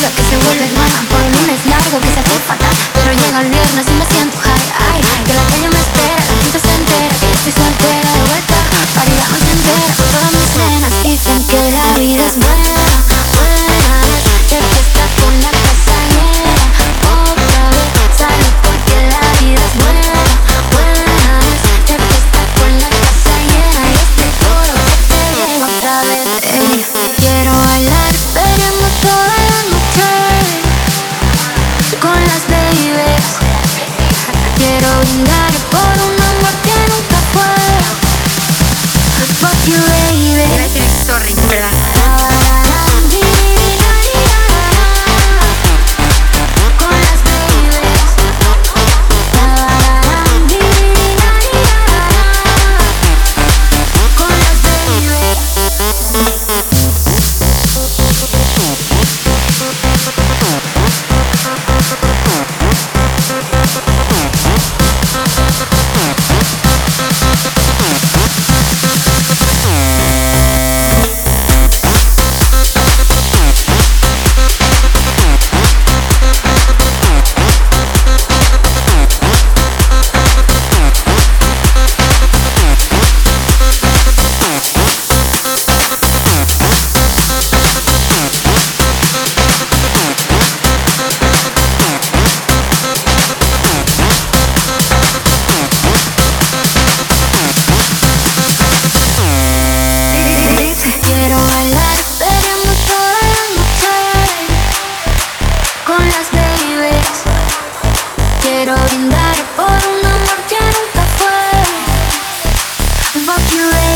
Look que se vuelve. you Quiero brindar por un amor que nunca fue. Fuck you,